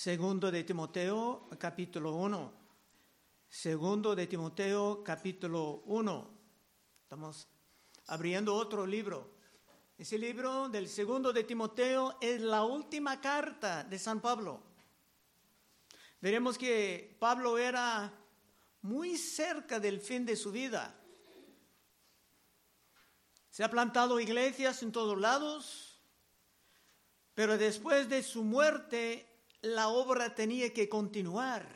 Segundo de Timoteo, capítulo 1. Segundo de Timoteo, capítulo 1. Estamos abriendo otro libro. Ese libro del segundo de Timoteo es la última carta de San Pablo. Veremos que Pablo era muy cerca del fin de su vida. Se ha plantado iglesias en todos lados, pero después de su muerte la obra tenía que continuar.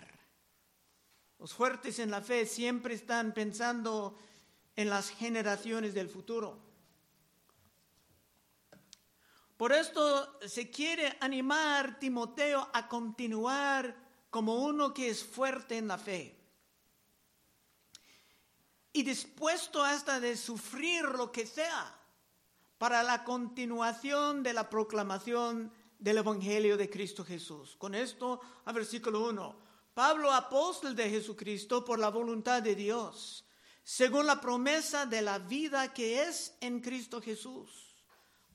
Los fuertes en la fe siempre están pensando en las generaciones del futuro. Por esto se quiere animar Timoteo a continuar como uno que es fuerte en la fe y dispuesto hasta de sufrir lo que sea para la continuación de la proclamación del Evangelio de Cristo Jesús. Con esto, a versículo 1, Pablo, apóstol de Jesucristo por la voluntad de Dios, según la promesa de la vida que es en Cristo Jesús.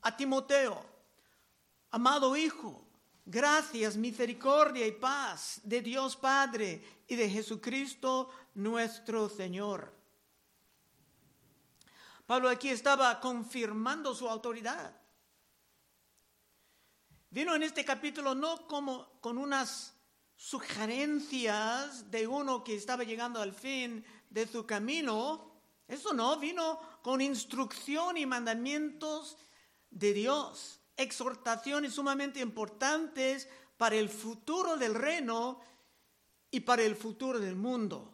A Timoteo, amado Hijo, gracias, misericordia y paz de Dios Padre y de Jesucristo nuestro Señor Pablo aquí estaba confirmando su autoridad. Vino en este capítulo no como con unas sugerencias de uno que estaba llegando al fin de su camino. Eso no, vino con instrucción y mandamientos de Dios, exhortaciones sumamente importantes para el futuro del reino y para el futuro del mundo.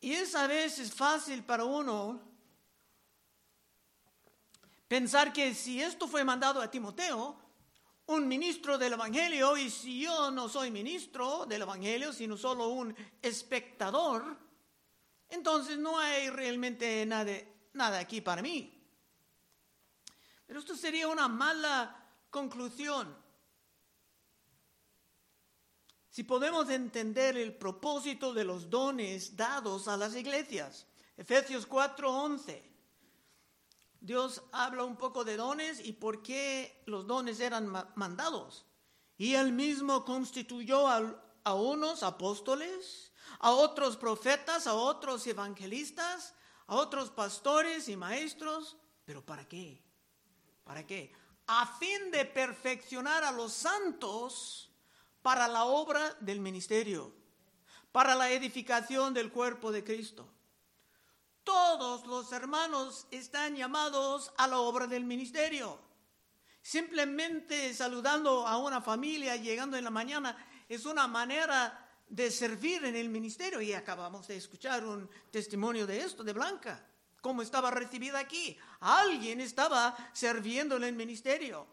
Y es a veces fácil para uno pensar que si esto fue mandado a Timoteo, un ministro del Evangelio, y si yo no soy ministro del Evangelio, sino solo un espectador, entonces no hay realmente nada, nada aquí para mí. Pero esto sería una mala conclusión si podemos entender el propósito de los dones dados a las iglesias. Efesios 4:11. Dios habla un poco de dones y por qué los dones eran mandados. Y él mismo constituyó a, a unos apóstoles, a otros profetas, a otros evangelistas, a otros pastores y maestros. ¿Pero para qué? ¿Para qué? A fin de perfeccionar a los santos para la obra del ministerio, para la edificación del cuerpo de Cristo. Todos los hermanos están llamados a la obra del ministerio. Simplemente saludando a una familia llegando en la mañana es una manera de servir en el ministerio y acabamos de escuchar un testimonio de esto, de Blanca, cómo estaba recibida aquí. Alguien estaba sirviendo en el ministerio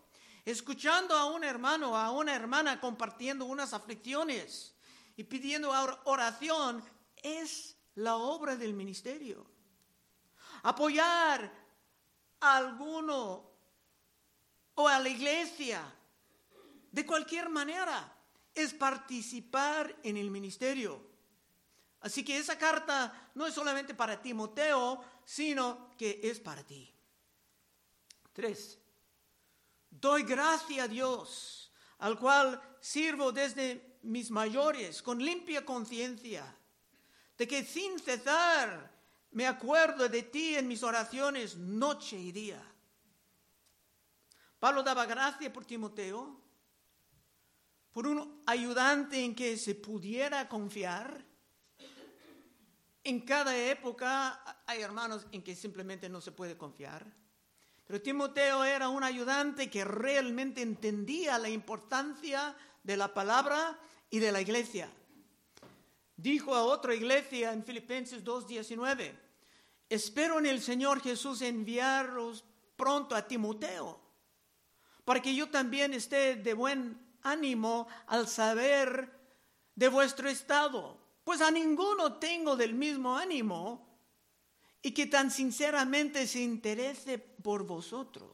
escuchando a un hermano, a una hermana compartiendo unas aflicciones y pidiendo oración, es la obra del ministerio. Apoyar a alguno o a la iglesia de cualquier manera es participar en el ministerio. Así que esa carta no es solamente para Timoteo, sino que es para ti. Tres. Doy gracia a Dios, al cual sirvo desde mis mayores, con limpia conciencia, de que sin cesar me acuerdo de ti en mis oraciones noche y día. Pablo daba gracia por Timoteo, por un ayudante en que se pudiera confiar. En cada época hay hermanos en que simplemente no se puede confiar. Pero Timoteo era un ayudante que realmente entendía la importancia de la palabra y de la iglesia. Dijo a otra iglesia en Filipenses 2.19, espero en el Señor Jesús enviaros pronto a Timoteo, para que yo también esté de buen ánimo al saber de vuestro estado, pues a ninguno tengo del mismo ánimo y que tan sinceramente se interese por vosotros.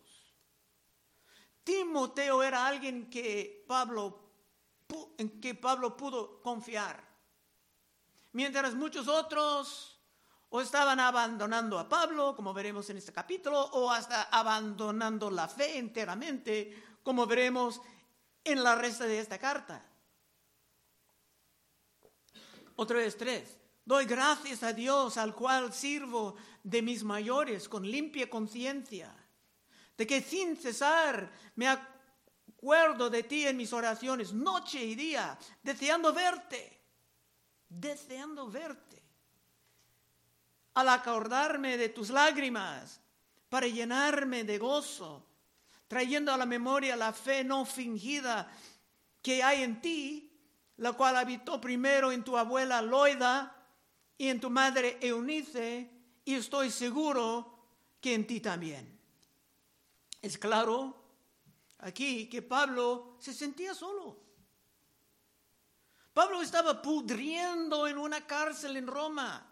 Timoteo era alguien que Pablo, en que Pablo pudo confiar, mientras muchos otros o estaban abandonando a Pablo, como veremos en este capítulo, o hasta abandonando la fe enteramente, como veremos en la resta de esta carta. Otra vez tres. Doy gracias a Dios al cual sirvo de mis mayores con limpia conciencia, de que sin cesar me acuerdo de ti en mis oraciones, noche y día, deseando verte, deseando verte. Al acordarme de tus lágrimas, para llenarme de gozo, trayendo a la memoria la fe no fingida que hay en ti, la cual habitó primero en tu abuela Loida y en tu madre Eunice, y estoy seguro que en ti también. Es claro aquí que Pablo se sentía solo. Pablo estaba pudriendo en una cárcel en Roma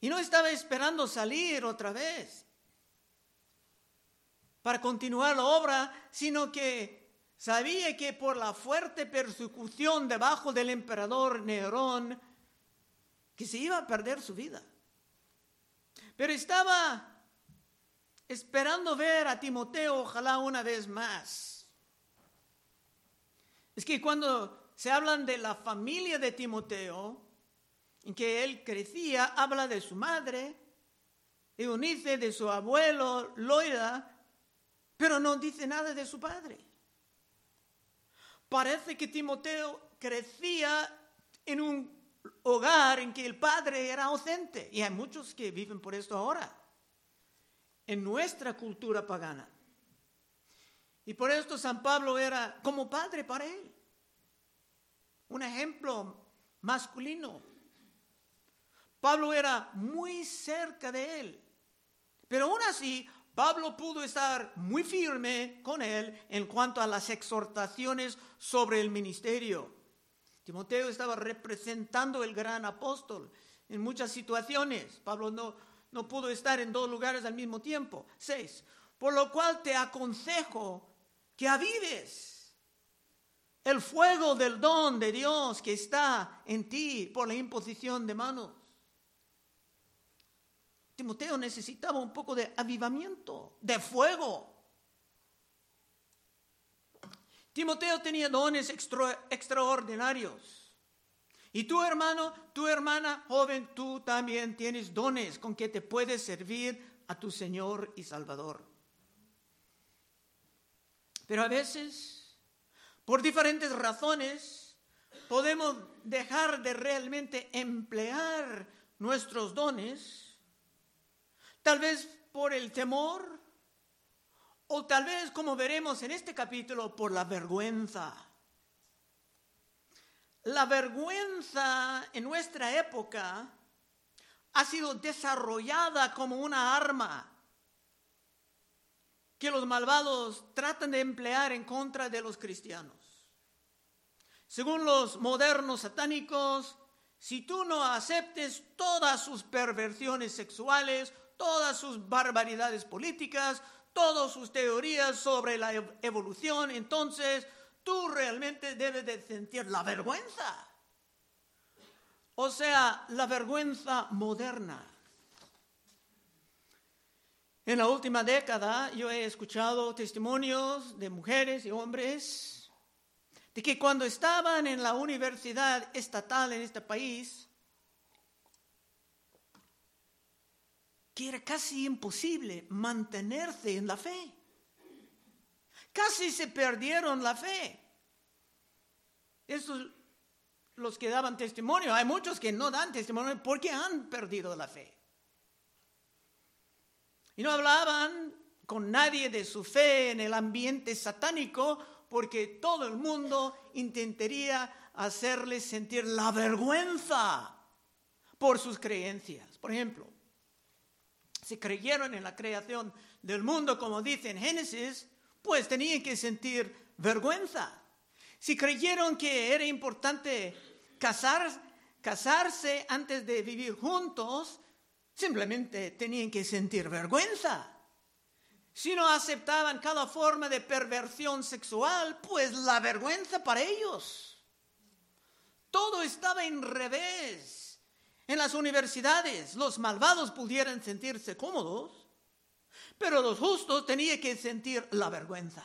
y no estaba esperando salir otra vez para continuar la obra, sino que Sabía que por la fuerte persecución debajo del emperador Nerón, que se iba a perder su vida. Pero estaba esperando ver a Timoteo, ojalá una vez más. Es que cuando se hablan de la familia de Timoteo, en que él crecía, habla de su madre, Eunice, de su abuelo, Loida, pero no dice nada de su padre. Parece que Timoteo crecía en un hogar en que el padre era ausente. Y hay muchos que viven por esto ahora, en nuestra cultura pagana. Y por esto San Pablo era como padre para él. Un ejemplo masculino. Pablo era muy cerca de él. Pero aún así, Pablo pudo estar muy firme con él en cuanto a las exhortaciones sobre el ministerio. Timoteo estaba representando el gran apóstol en muchas situaciones. Pablo no, no pudo estar en dos lugares al mismo tiempo. Seis. Por lo cual te aconsejo que avives el fuego del don de Dios que está en ti por la imposición de manos. Timoteo necesitaba un poco de avivamiento, de fuego. Timoteo tenía dones extraordinarios. Y tu hermano, tu hermana joven, tú también tienes dones con que te puedes servir a tu Señor y Salvador. Pero a veces, por diferentes razones, podemos dejar de realmente emplear nuestros dones Tal vez por el temor o tal vez, como veremos en este capítulo, por la vergüenza. La vergüenza en nuestra época ha sido desarrollada como una arma que los malvados tratan de emplear en contra de los cristianos. Según los modernos satánicos, si tú no aceptes todas sus perversiones sexuales, todas sus barbaridades políticas, todas sus teorías sobre la evolución, entonces tú realmente debes de sentir la vergüenza. O sea, la vergüenza moderna. En la última década yo he escuchado testimonios de mujeres y hombres de que cuando estaban en la universidad estatal en este país, que era casi imposible mantenerse en la fe. Casi se perdieron la fe. Esos los que daban testimonio. Hay muchos que no dan testimonio porque han perdido la fe. Y no hablaban con nadie de su fe en el ambiente satánico porque todo el mundo intentaría hacerles sentir la vergüenza por sus creencias. Por ejemplo, si creyeron en la creación del mundo, como dice en Génesis, pues tenían que sentir vergüenza. Si creyeron que era importante casar, casarse antes de vivir juntos, simplemente tenían que sentir vergüenza. Si no aceptaban cada forma de perversión sexual, pues la vergüenza para ellos. Todo estaba en revés. En las universidades los malvados pudieran sentirse cómodos, pero los justos tenían que sentir la vergüenza.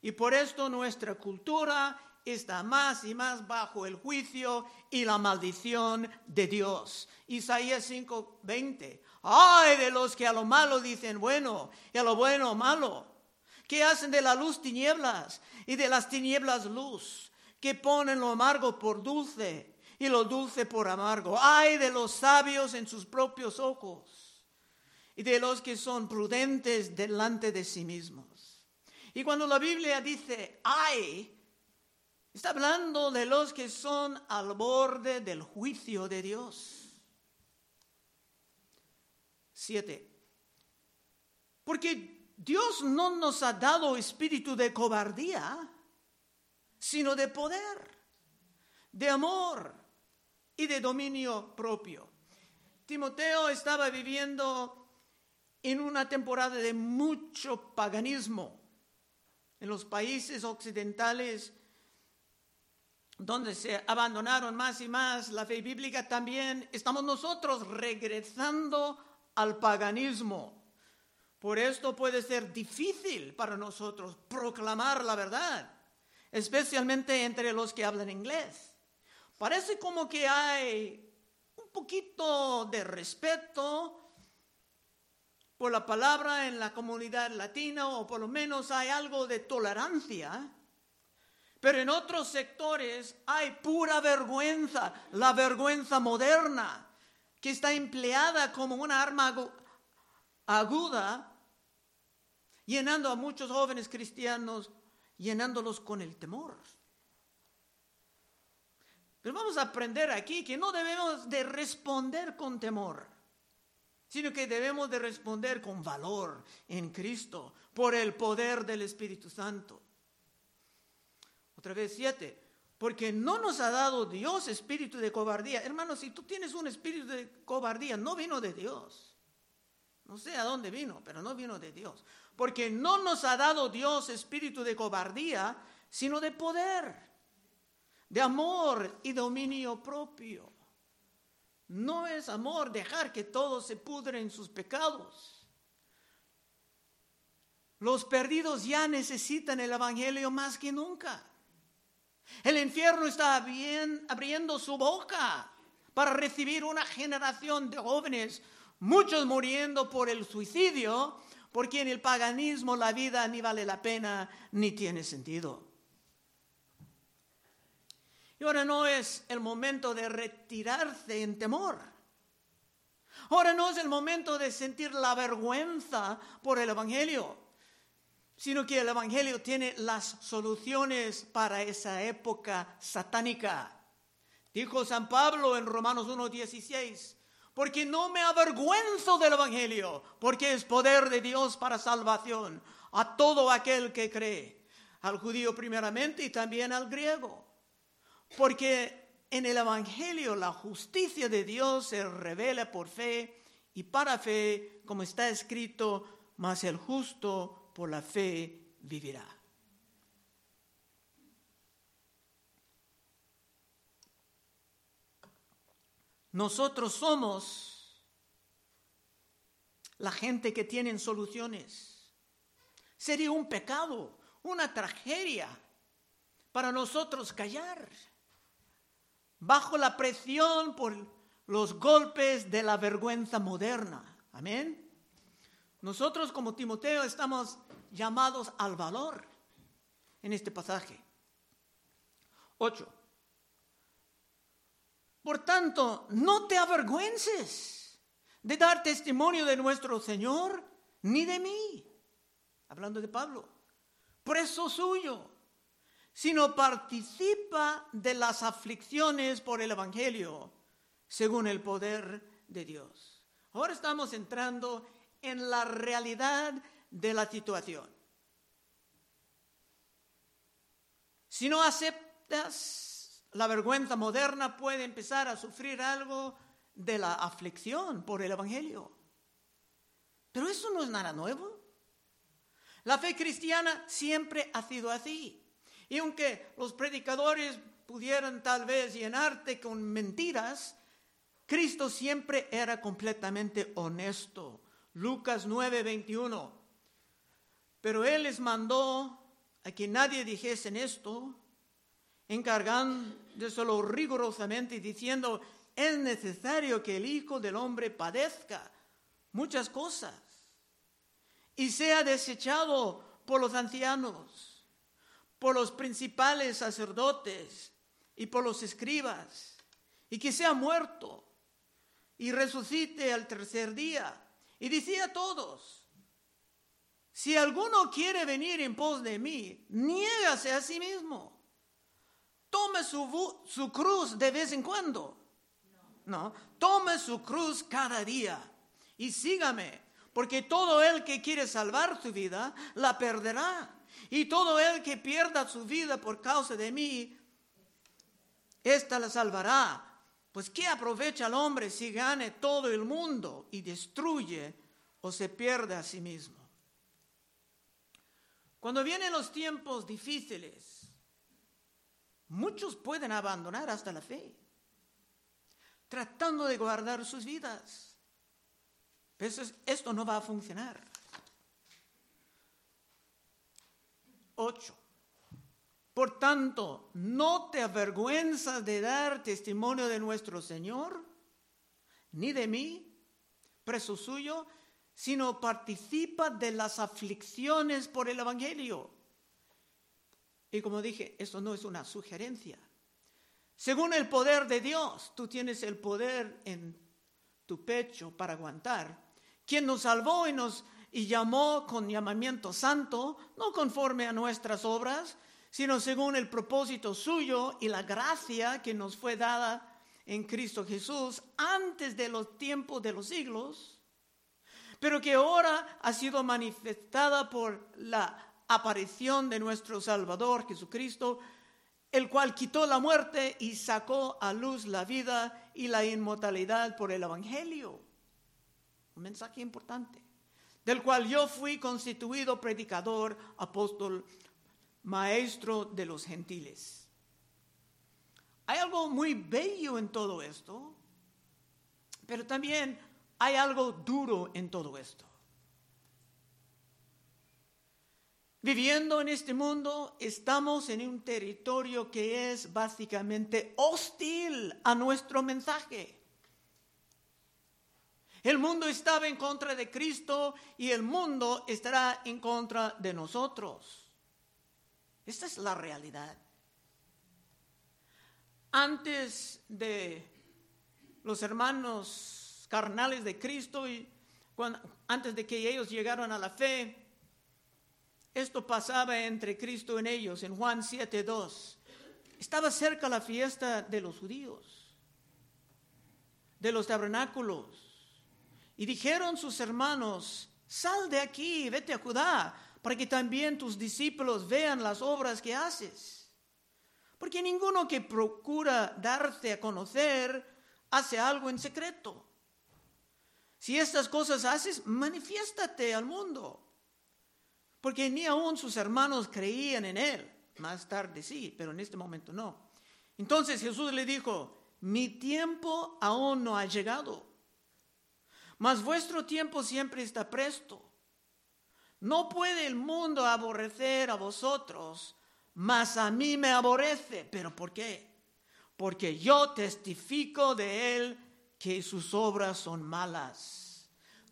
Y por esto nuestra cultura está más y más bajo el juicio y la maldición de Dios. Isaías 5:20. Ay de los que a lo malo dicen bueno y a lo bueno malo, que hacen de la luz tinieblas y de las tinieblas luz, que ponen lo amargo por dulce y lo dulce por amargo. Ay de los sabios en sus propios ojos y de los que son prudentes delante de sí mismos. Y cuando la Biblia dice ay, está hablando de los que son al borde del juicio de Dios. Siete. Porque Dios no nos ha dado espíritu de cobardía, sino de poder, de amor y de dominio propio. Timoteo estaba viviendo en una temporada de mucho paganismo en los países occidentales donde se abandonaron más y más la fe bíblica, también estamos nosotros regresando al paganismo. Por esto puede ser difícil para nosotros proclamar la verdad, especialmente entre los que hablan inglés. Parece como que hay un poquito de respeto por la palabra en la comunidad latina o por lo menos hay algo de tolerancia. Pero en otros sectores hay pura vergüenza, la vergüenza moderna que está empleada como una arma aguda, llenando a muchos jóvenes cristianos, llenándolos con el temor. Pero vamos a aprender aquí que no debemos de responder con temor, sino que debemos de responder con valor en Cristo por el poder del Espíritu Santo. Otra vez siete, porque no nos ha dado Dios espíritu de cobardía. Hermanos, si tú tienes un espíritu de cobardía, no vino de Dios. No sé a dónde vino, pero no vino de Dios. Porque no nos ha dado Dios espíritu de cobardía, sino de poder, de amor y dominio propio. No es amor dejar que todos se pudren en sus pecados. Los perdidos ya necesitan el Evangelio más que nunca. El infierno está bien, abriendo su boca para recibir una generación de jóvenes, muchos muriendo por el suicidio, porque en el paganismo la vida ni vale la pena ni tiene sentido. Ahora no es el momento de retirarse en temor. Ahora no es el momento de sentir la vergüenza por el Evangelio sino que el Evangelio tiene las soluciones para esa época satánica. Dijo San Pablo en Romanos 1.16, porque no me avergüenzo del Evangelio, porque es poder de Dios para salvación a todo aquel que cree, al judío primeramente y también al griego. Porque en el Evangelio la justicia de Dios se revela por fe y para fe, como está escrito, mas el justo por la fe vivirá. Nosotros somos la gente que tiene soluciones. Sería un pecado, una tragedia para nosotros callar bajo la presión por los golpes de la vergüenza moderna. Amén. Nosotros como Timoteo estamos llamados al valor en este pasaje. 8. Por tanto, no te avergüences de dar testimonio de nuestro Señor ni de mí, hablando de Pablo, preso suyo, sino participa de las aflicciones por el Evangelio, según el poder de Dios. Ahora estamos entrando en la realidad de la situación. Si no aceptas la vergüenza moderna, puede empezar a sufrir algo de la aflicción por el Evangelio. Pero eso no es nada nuevo. La fe cristiana siempre ha sido así. Y aunque los predicadores pudieran tal vez llenarte con mentiras, Cristo siempre era completamente honesto Lucas 9, 21. Pero Él les mandó a que nadie dijese en esto, encargándoselo rigurosamente y diciendo, es necesario que el Hijo del Hombre padezca muchas cosas y sea desechado por los ancianos, por los principales sacerdotes y por los escribas, y que sea muerto y resucite al tercer día. Y decía a todos, si alguno quiere venir en pos de mí, niégase a sí mismo. Tome su, su cruz de vez en cuando. No, tome su cruz cada día y sígame, porque todo el que quiere salvar su vida, la perderá. Y todo el que pierda su vida por causa de mí, ésta la salvará. Pues ¿qué aprovecha el hombre si gane todo el mundo y destruye o se pierde a sí mismo? Cuando vienen los tiempos difíciles, muchos pueden abandonar hasta la fe, tratando de guardar sus vidas. Pero esto no va a funcionar. Ocho. Por tanto, no te avergüenzas de dar testimonio de nuestro Señor, ni de mí, preso suyo, sino participa de las aflicciones por el Evangelio. Y como dije, eso no es una sugerencia. Según el poder de Dios, tú tienes el poder en tu pecho para aguantar. Quien nos salvó y nos y llamó con llamamiento santo, no conforme a nuestras obras, sino según el propósito suyo y la gracia que nos fue dada en Cristo Jesús antes de los tiempos de los siglos, pero que ahora ha sido manifestada por la aparición de nuestro Salvador Jesucristo, el cual quitó la muerte y sacó a luz la vida y la inmortalidad por el Evangelio. Un mensaje importante, del cual yo fui constituido predicador, apóstol, maestro de los gentiles. Hay algo muy bello en todo esto, pero también hay algo duro en todo esto. Viviendo en este mundo, estamos en un territorio que es básicamente hostil a nuestro mensaje. El mundo estaba en contra de Cristo y el mundo estará en contra de nosotros. Esta es la realidad. Antes de los hermanos carnales de Cristo y antes de que ellos llegaron a la fe, esto pasaba entre Cristo y ellos en Juan 7:2. Estaba cerca la fiesta de los judíos, de los tabernáculos. Y dijeron sus hermanos, sal de aquí, vete a Judá, para que también tus discípulos vean las obras que haces. Porque ninguno que procura darte a conocer hace algo en secreto. Si estas cosas haces, manifiéstate al mundo. Porque ni aún sus hermanos creían en él. Más tarde sí, pero en este momento no. Entonces Jesús le dijo, mi tiempo aún no ha llegado, mas vuestro tiempo siempre está presto. No puede el mundo aborrecer a vosotros, mas a mí me aborrece. ¿Pero por qué? Porque yo testifico de él que sus obras son malas.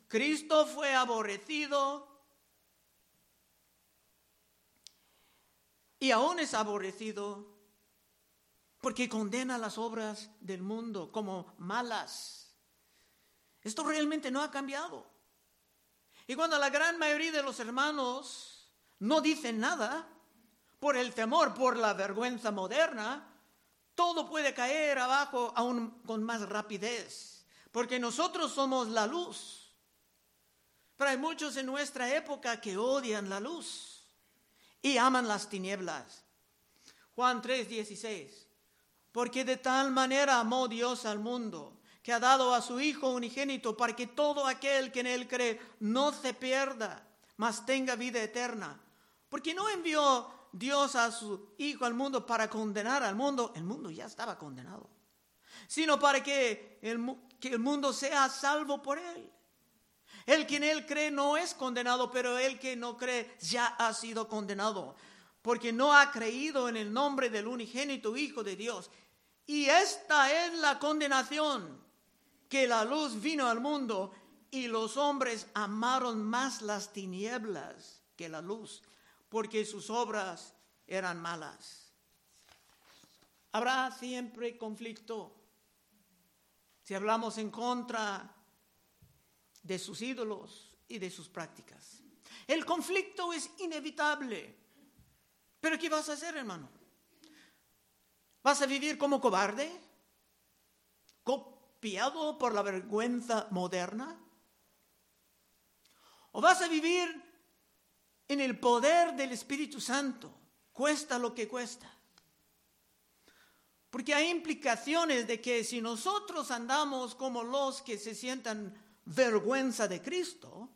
Cristo fue aborrecido y aún es aborrecido porque condena las obras del mundo como malas. Esto realmente no ha cambiado. Y cuando la gran mayoría de los hermanos no dicen nada, por el temor, por la vergüenza moderna, todo puede caer abajo aún con más rapidez, porque nosotros somos la luz. Pero hay muchos en nuestra época que odian la luz y aman las tinieblas. Juan 3:16, porque de tal manera amó Dios al mundo que ha dado a su Hijo unigénito para que todo aquel que en Él cree no se pierda, mas tenga vida eterna. Porque no envió Dios a su Hijo al mundo para condenar al mundo, el mundo ya estaba condenado, sino para que el, que el mundo sea salvo por Él. El que en Él cree no es condenado, pero el que no cree ya ha sido condenado porque no ha creído en el nombre del unigénito Hijo de Dios. Y esta es la condenación, que la luz vino al mundo y los hombres amaron más las tinieblas que la luz, porque sus obras eran malas. Habrá siempre conflicto si hablamos en contra de sus ídolos y de sus prácticas. El conflicto es inevitable. Pero ¿qué vas a hacer, hermano? ¿Vas a vivir como cobarde? ¿Copiado por la vergüenza moderna? ¿O vas a vivir en el poder del Espíritu Santo? Cuesta lo que cuesta. Porque hay implicaciones de que si nosotros andamos como los que se sientan vergüenza de Cristo,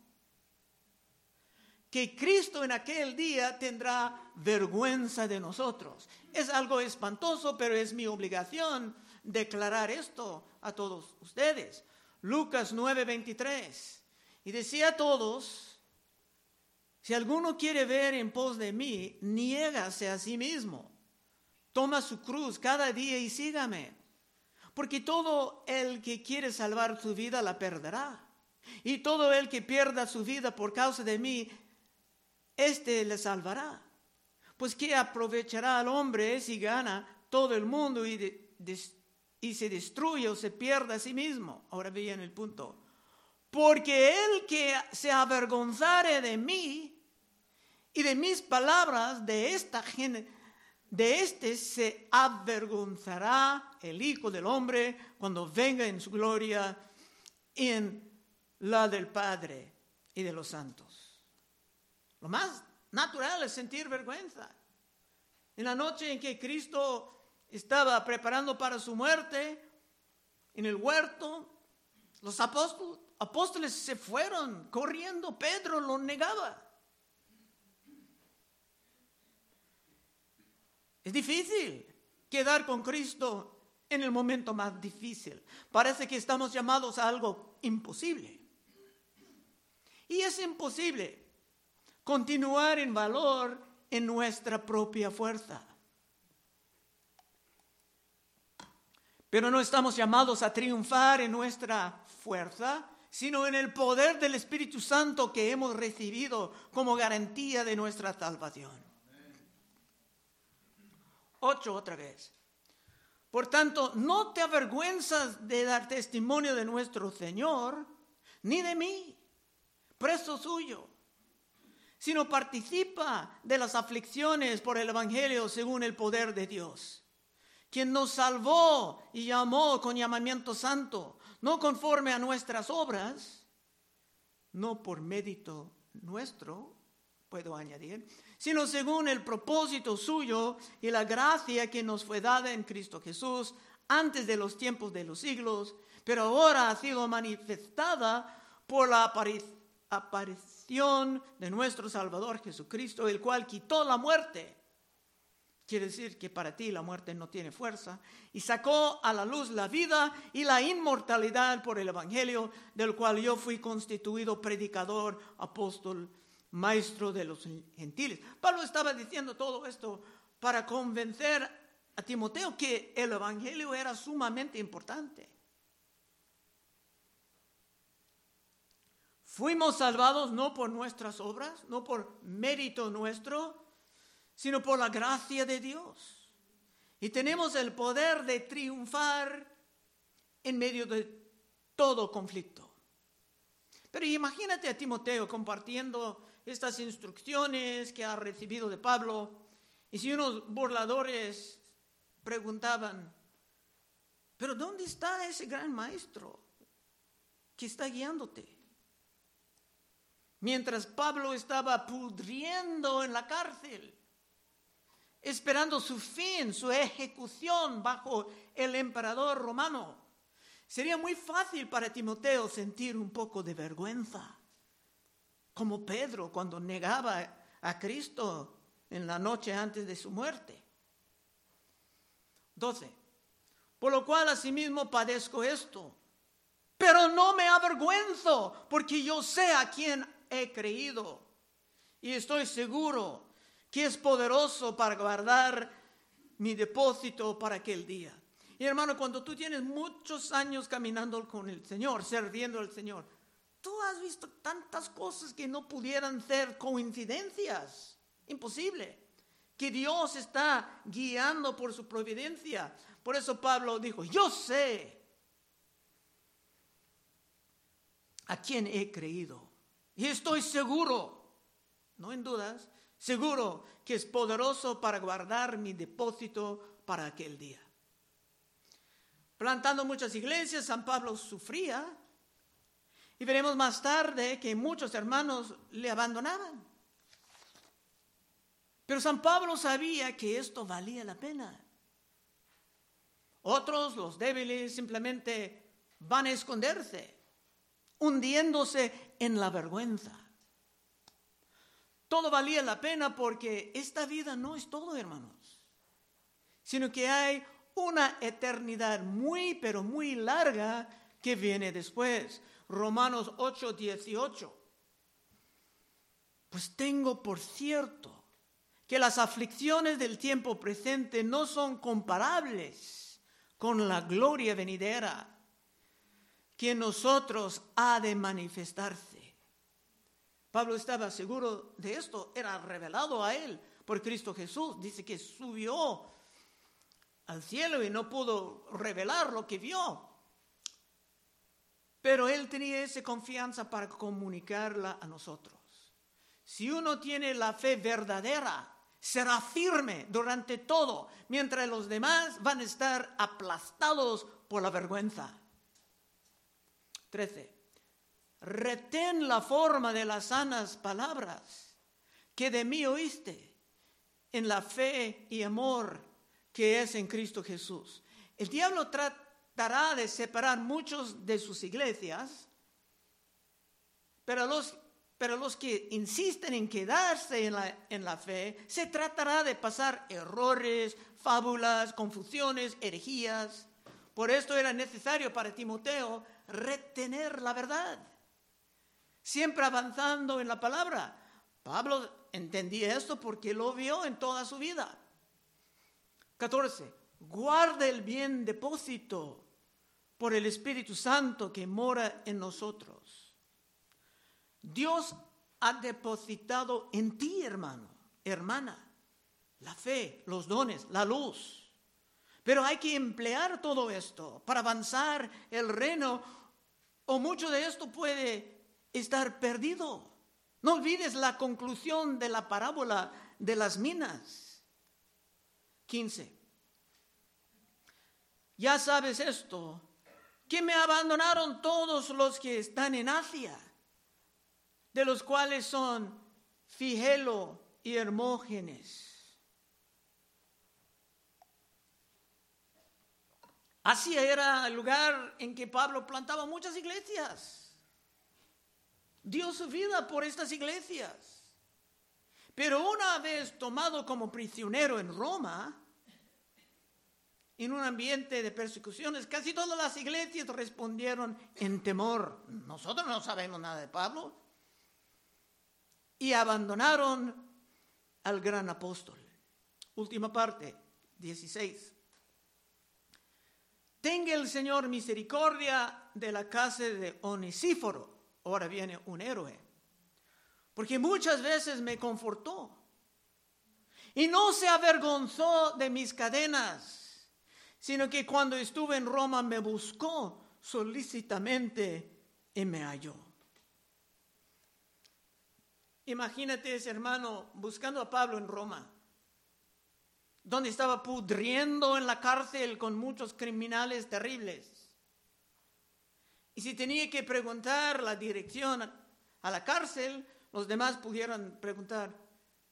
que Cristo en aquel día tendrá vergüenza de nosotros. Es algo espantoso, pero es mi obligación declarar esto a todos ustedes. Lucas 9:23. Y decía a todos, si alguno quiere ver en pos de mí, niégase a sí mismo. Toma su cruz cada día y sígame. Porque todo el que quiere salvar su vida la perderá. Y todo el que pierda su vida por causa de mí éste le salvará. Pues ¿qué aprovechará al hombre si gana todo el mundo y, y se destruye o se pierde a sí mismo? Ahora bien el punto. Porque el que se avergonzare de mí y de mis palabras de esta gente, de este se avergonzará el Hijo del Hombre cuando venga en su gloria en la del Padre y de los santos. Lo más natural es sentir vergüenza. En la noche en que Cristo estaba preparando para su muerte, en el huerto, los apóstoles, se fueron corriendo, Pedro lo negaba. Es difícil quedar con Cristo en el momento más difícil. Parece que estamos llamados a algo imposible. Y es imposible continuar en valor en nuestra propia fuerza. Pero no estamos llamados a triunfar en nuestra fuerza, sino en el poder del Espíritu Santo que hemos recibido como garantía de nuestra salvación. Ocho otra vez. Por tanto, no te avergüenzas de dar testimonio de nuestro Señor, ni de mí, preso suyo sino participa de las aflicciones por el Evangelio según el poder de Dios, quien nos salvó y llamó con llamamiento santo, no conforme a nuestras obras, no por mérito nuestro, puedo añadir, sino según el propósito suyo y la gracia que nos fue dada en Cristo Jesús antes de los tiempos de los siglos, pero ahora ha sido manifestada por la aparición de nuestro Salvador Jesucristo, el cual quitó la muerte. Quiere decir que para ti la muerte no tiene fuerza. Y sacó a la luz la vida y la inmortalidad por el Evangelio, del cual yo fui constituido predicador, apóstol, maestro de los gentiles. Pablo estaba diciendo todo esto para convencer a Timoteo que el Evangelio era sumamente importante. Fuimos salvados no por nuestras obras, no por mérito nuestro, sino por la gracia de Dios. Y tenemos el poder de triunfar en medio de todo conflicto. Pero imagínate a Timoteo compartiendo estas instrucciones que ha recibido de Pablo. Y si unos burladores preguntaban, pero ¿dónde está ese gran maestro que está guiándote? mientras Pablo estaba pudriendo en la cárcel, esperando su fin, su ejecución bajo el emperador romano. Sería muy fácil para Timoteo sentir un poco de vergüenza, como Pedro cuando negaba a Cristo en la noche antes de su muerte. 12. Por lo cual asimismo padezco esto, pero no me avergüenzo, porque yo sé a quién he creído y estoy seguro que es poderoso para guardar mi depósito para aquel día. Y hermano, cuando tú tienes muchos años caminando con el Señor, sirviendo al Señor, tú has visto tantas cosas que no pudieran ser coincidencias. Imposible. Que Dios está guiando por su providencia. Por eso Pablo dijo, yo sé a quién he creído. Y estoy seguro, no en dudas, seguro que es poderoso para guardar mi depósito para aquel día. Plantando muchas iglesias, San Pablo sufría y veremos más tarde que muchos hermanos le abandonaban. Pero San Pablo sabía que esto valía la pena. Otros, los débiles, simplemente van a esconderse, hundiéndose en la vergüenza. Todo valía la pena porque esta vida no es todo, hermanos, sino que hay una eternidad muy, pero muy larga que viene después. Romanos 8, 18. Pues tengo por cierto que las aflicciones del tiempo presente no son comparables con la gloria venidera que nosotros ha de manifestarse. Pablo estaba seguro de esto, era revelado a él por Cristo Jesús. Dice que subió al cielo y no pudo revelar lo que vio. Pero él tenía esa confianza para comunicarla a nosotros. Si uno tiene la fe verdadera, será firme durante todo, mientras los demás van a estar aplastados por la vergüenza. 13 retén la forma de las sanas palabras que de mí oíste en la fe y amor que es en Cristo Jesús. El diablo tratará de separar muchos de sus iglesias, pero los, pero los que insisten en quedarse en la, en la fe, se tratará de pasar errores, fábulas, confusiones, herejías. Por esto era necesario para Timoteo retener la verdad siempre avanzando en la palabra. Pablo entendía esto porque lo vio en toda su vida. 14. Guarda el bien depósito por el Espíritu Santo que mora en nosotros. Dios ha depositado en ti, hermano, hermana, la fe, los dones, la luz. Pero hay que emplear todo esto para avanzar el reino o mucho de esto puede estar perdido. No olvides la conclusión de la parábola de las minas. 15. Ya sabes esto, que me abandonaron todos los que están en Asia, de los cuales son Figelo y Hermógenes. Asia era el lugar en que Pablo plantaba muchas iglesias dio su vida por estas iglesias. Pero una vez tomado como prisionero en Roma, en un ambiente de persecuciones, casi todas las iglesias respondieron en temor. Nosotros no sabemos nada de Pablo. Y abandonaron al gran apóstol. Última parte, 16. Tenga el Señor misericordia de la casa de Onesíforo ahora viene un héroe. Porque muchas veces me confortó. Y no se avergonzó de mis cadenas, sino que cuando estuve en Roma me buscó solícitamente y me halló. Imagínate ese hermano buscando a Pablo en Roma, donde estaba pudriendo en la cárcel con muchos criminales terribles. Y si tenía que preguntar la dirección a la cárcel, los demás pudieran preguntar,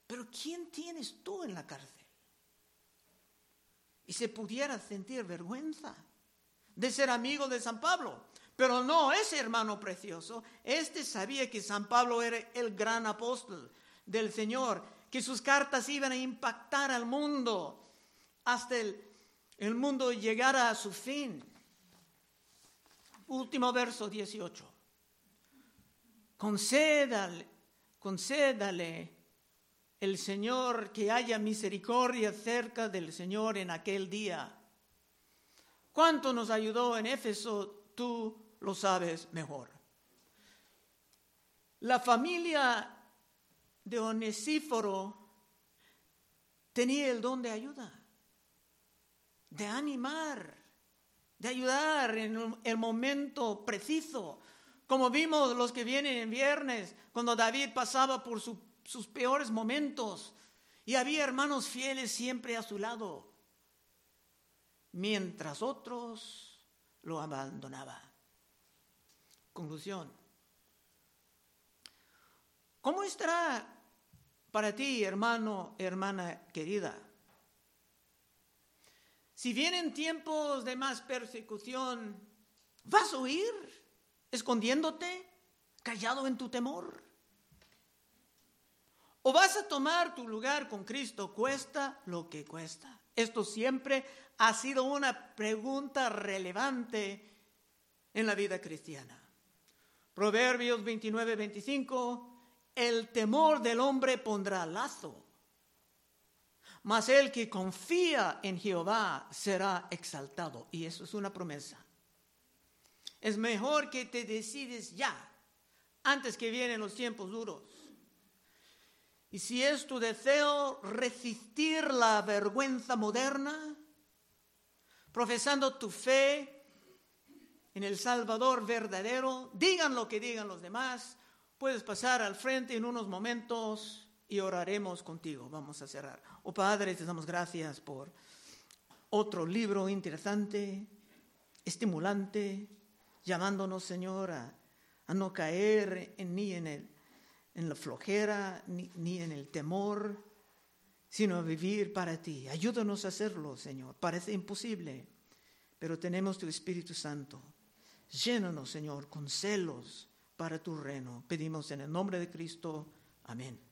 pero ¿quién tienes tú en la cárcel? Y se pudiera sentir vergüenza de ser amigo de San Pablo. Pero no, ese hermano precioso, este sabía que San Pablo era el gran apóstol del Señor, que sus cartas iban a impactar al mundo hasta el, el mundo llegara a su fin. Último verso 18. Concédale, concédale el Señor, que haya misericordia cerca del Señor en aquel día. ¿Cuánto nos ayudó en Éfeso? Tú lo sabes mejor. La familia de Onesíforo tenía el don de ayuda, de animar, de ayudar en el momento preciso, como vimos los que vienen en viernes, cuando David pasaba por sus peores momentos y había hermanos fieles siempre a su lado, mientras otros lo abandonaban. Conclusión. ¿Cómo estará para ti, hermano, hermana querida? Si vienen tiempos de más persecución, ¿vas a huir escondiéndote, callado en tu temor? ¿O vas a tomar tu lugar con Cristo, cuesta lo que cuesta? Esto siempre ha sido una pregunta relevante en la vida cristiana. Proverbios 29, 25 el temor del hombre pondrá lazo, mas el que confía en Jehová será exaltado. Y eso es una promesa. Es mejor que te decides ya, antes que vienen los tiempos duros. Y si es tu deseo resistir la vergüenza moderna, profesando tu fe en el Salvador verdadero, digan lo que digan los demás, Puedes pasar al frente en unos momentos y oraremos contigo. Vamos a cerrar. Oh Padre, te damos gracias por otro libro interesante, estimulante, llamándonos, Señor, a, no caer ni en, el, en la flojera, ni, ni en el temor, sino a vivir para ti. Ayúdanos a hacerlo, Señor. Parece imposible, pero tenemos tu Espíritu Santo. Llénanos, Señor, con celos para tu reino. Pedimos en el nombre de Cristo. Amén.